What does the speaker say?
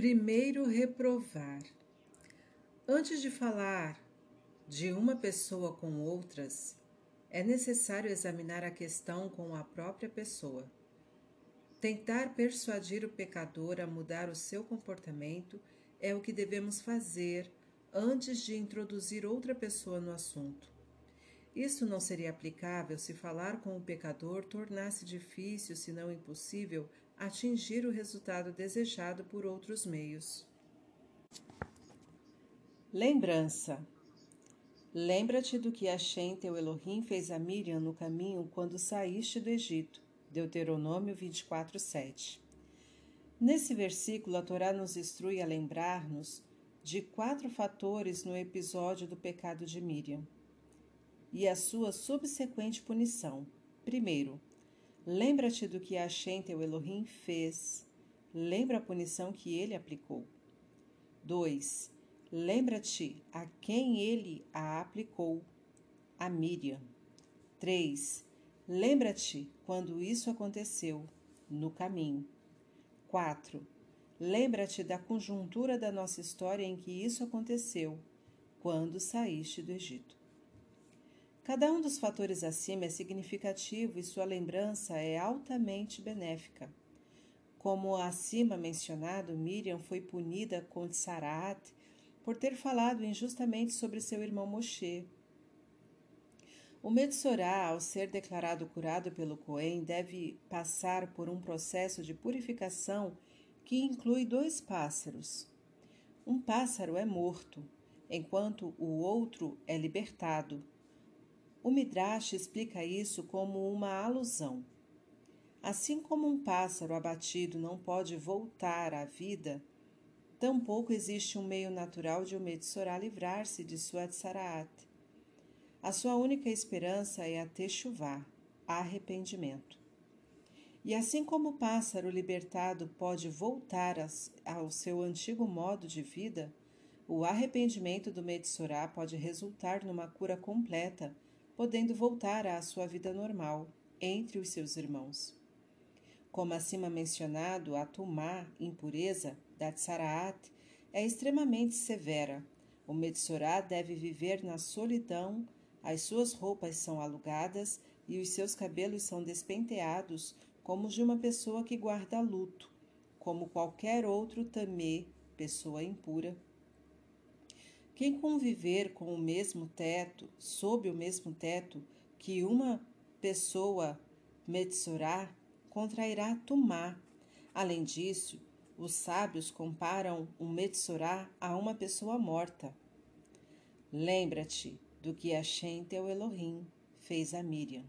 Primeiro reprovar. Antes de falar de uma pessoa com outras, é necessário examinar a questão com a própria pessoa. Tentar persuadir o pecador a mudar o seu comportamento é o que devemos fazer antes de introduzir outra pessoa no assunto. Isso não seria aplicável se falar com o pecador tornasse difícil, se não impossível, atingir o resultado desejado por outros meios. Lembrança. Lembra-te do que Hashem, teu Elohim, fez a Miriam no caminho quando saíste do Egito. Deuteronômio 24, 7. Nesse versículo, a Torá nos instrui a lembrar-nos de quatro fatores no episódio do pecado de Miriam e a sua subsequente punição. Primeiro, Lembra-te do que Hashem, teu Elohim, fez. Lembra a punição que ele aplicou. 2. Lembra-te a quem ele a aplicou. A Miriam. 3. Lembra-te quando isso aconteceu, no caminho. 4. Lembra-te da conjuntura da nossa história em que isso aconteceu, quando saíste do Egito. Cada um dos fatores acima é significativo e sua lembrança é altamente benéfica. Como acima mencionado, Miriam foi punida com Sarat por ter falado injustamente sobre seu irmão Moshe. O Metsorá, ao ser declarado curado pelo Cohen, deve passar por um processo de purificação que inclui dois pássaros. Um pássaro é morto, enquanto o outro é libertado. O Midrash explica isso como uma alusão. Assim como um pássaro abatido não pode voltar à vida, tampouco existe um meio natural de o Metsorá livrar-se de sua tsaraat. A sua única esperança é a techuvá, arrependimento. E assim como o pássaro libertado pode voltar ao seu antigo modo de vida, o arrependimento do Metsorá pode resultar numa cura completa podendo voltar à sua vida normal entre os seus irmãos. Como acima mencionado, a tumá, impureza, da tsaraat, é extremamente severa. O Metsorá deve viver na solidão, as suas roupas são alugadas e os seus cabelos são despenteados como de uma pessoa que guarda luto, como qualquer outro tamê, pessoa impura, quem conviver com o mesmo teto, sob o mesmo teto que uma pessoa Metsorá, contrairá Tumá. Além disso, os sábios comparam um Metsorá a uma pessoa morta. Lembra-te do que Hashem, teu Elohim, fez a Miriam.